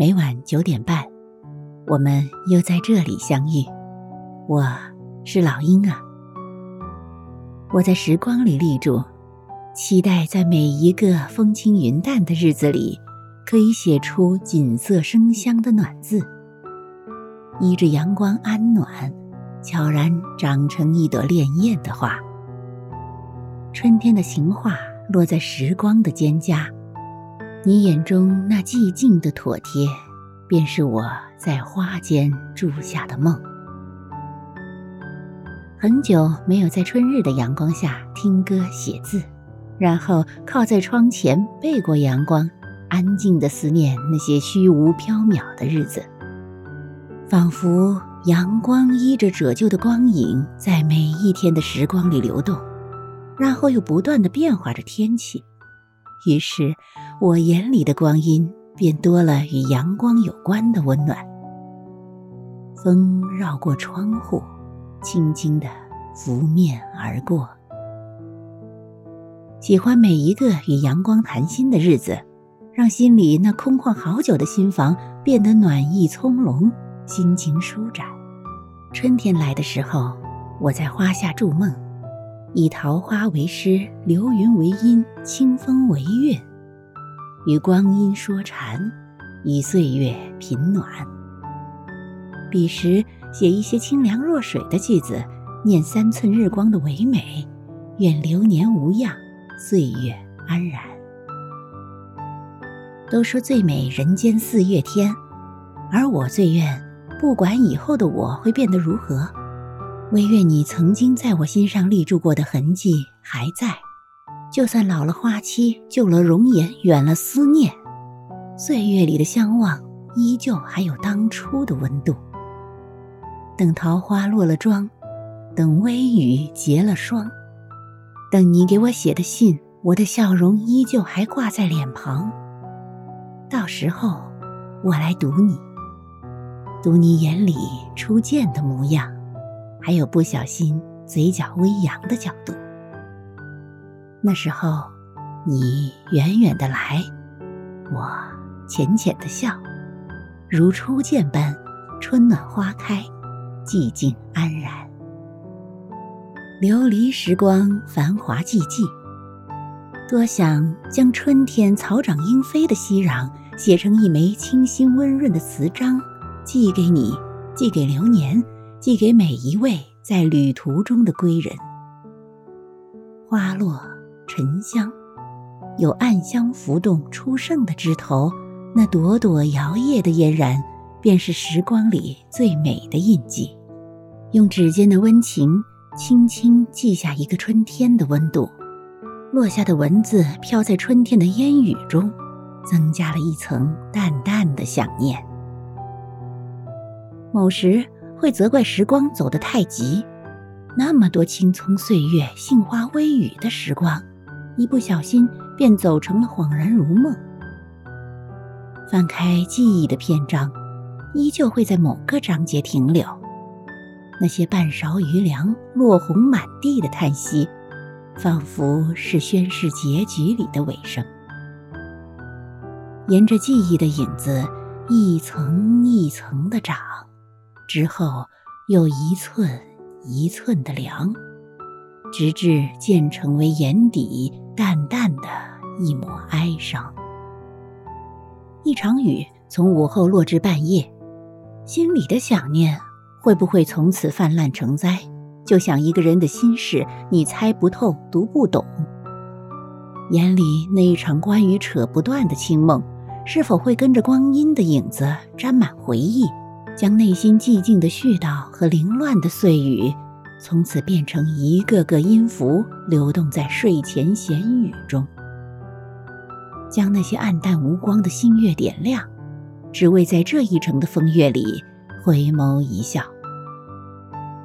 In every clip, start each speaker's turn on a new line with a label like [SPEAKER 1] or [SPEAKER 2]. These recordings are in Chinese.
[SPEAKER 1] 每晚九点半，我们又在这里相遇。我是老鹰啊，我在时光里立住，期待在每一个风轻云淡的日子里，可以写出锦瑟生香的暖字，依着阳光安暖，悄然长成一朵潋滟的花。春天的情话落在时光的蒹葭，你眼中那寂静的妥帖，便是我在花间住下的梦。很久没有在春日的阳光下听歌写字，然后靠在窗前背过阳光，安静的思念那些虚无缥缈的日子，仿佛阳光依着褶皱的光影，在每一天的时光里流动。然后又不断的变化着天气，于是我眼里的光阴便多了与阳光有关的温暖。风。绕过窗户，轻轻的拂面而过。喜欢每一个与阳光谈心的日子，让心里那空旷好久的心房变得暖意葱茏，心情舒展。春天来的时候，我在花下筑梦。以桃花为诗，流云为音，清风。为韵，与光阴说禅，以岁月品暖。彼时写一些清凉若水的句子，念三寸日光的唯美，愿流年无恙，岁月安然。都说最美人间四月天，而我最愿，不管以后的我会变得如何。唯愿你曾经在我心上立住过的痕迹还在，就算老了花期，旧了容颜，远了思念，岁月里的相望依旧还有当初的温度。等桃花落了妆，等微雨结了霜，等你给我写的信，我的笑容依旧还挂在脸庞。到时候，我来读你，读你眼里初见的模样。还有不小心嘴角微扬的角度。那时候，你远远的来，我浅浅的笑，如初见般，春暖花开，寂静安然。流离时光，繁华寂寂。多想将春天草长莺飞的熙攘，写成一枚清新温润的词章，寄给你，寄给流年。寄给每一位在旅途中的归人。花落沉香，有暗香浮动初盛的枝头，那朵朵摇曳的嫣然，便是时光里最美的印记。用指尖的温情，轻轻记下一个春天的温度。落下的文字飘在春天的烟雨中，增加了一层淡淡的想念。某时。会责怪时光走得太急，那么多青葱岁月、杏花微雨的时光，一不小心便走成了恍然如梦。翻开记忆的篇章，依旧会在某个章节停留。那些半勺余粮、落红满地的叹息，仿佛是宣誓结局里的尾声。沿着记忆的影子，一层一层的长。之后，又一寸一寸的量，直至渐成为眼底淡淡的一抹哀伤。一场雨从午后落至半夜，心里的想念会不会从此泛滥成灾？就像一个人的心事，你猜不透，读不懂。眼里那一场关于扯不断的清梦，是否会跟着光阴的影子沾满回忆？将内心寂静的絮叨和凌乱的碎语，从此变成一个个音符，流动在睡前闲语中。将那些暗淡无光的星月点亮，只为在这一程的风月里回眸一笑。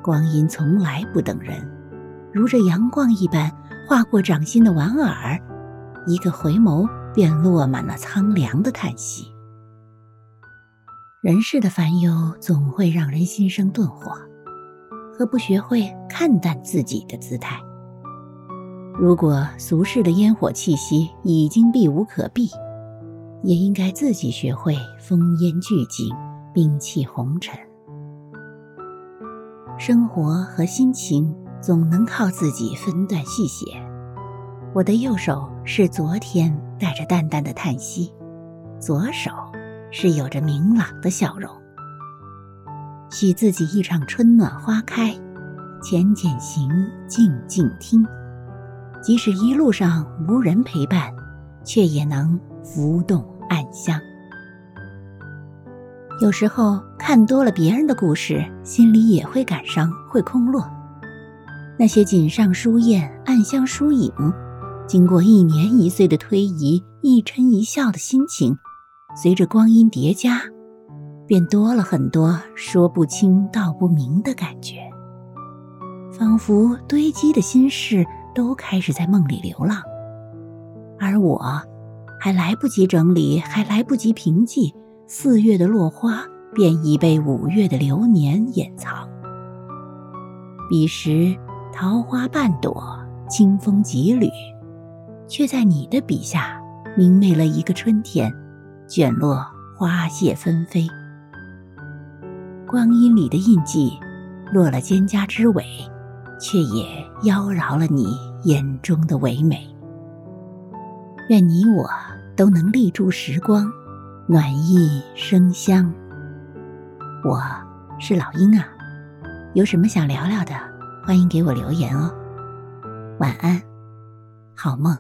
[SPEAKER 1] 光阴从来不等人，如这阳光一般划过掌心的莞尔，一个回眸便落满了苍凉的叹息。人世的烦忧总会让人心生顿火，何不学会看淡自己的姿态？如果俗世的烟火气息已经避无可避，也应该自己学会风烟俱景，摒弃红尘。生活和心情总能靠自己分段细写。我的右手是昨天带着淡淡的叹息，左手是有着明朗的笑容。许自己一场春暖花开，浅浅行，静静听。即使一路上无人陪伴，却也能浮动暗香。有时候看多了别人的故事，心里也会感伤，会空落。那些锦上书宴、暗香疏影，经过一年一岁的推移，一嗔一笑的心情，随着光阴叠加。便多了很多说不清道不明的感觉，仿佛堆积的心事都开始在梦里流浪，而我，还来不及整理，还来不及平静，四月的落花便已被五月的流年掩藏。彼时桃花半朵，清风几缕，却在你的笔下明媚了一个春天，卷落花谢纷飞。光阴里的印记，落了蒹葭之尾，却也妖娆了你眼中的唯美。愿你我都能立住时光，暖意生香。我是老鹰啊，有什么想聊聊的，欢迎给我留言哦。晚安，好梦。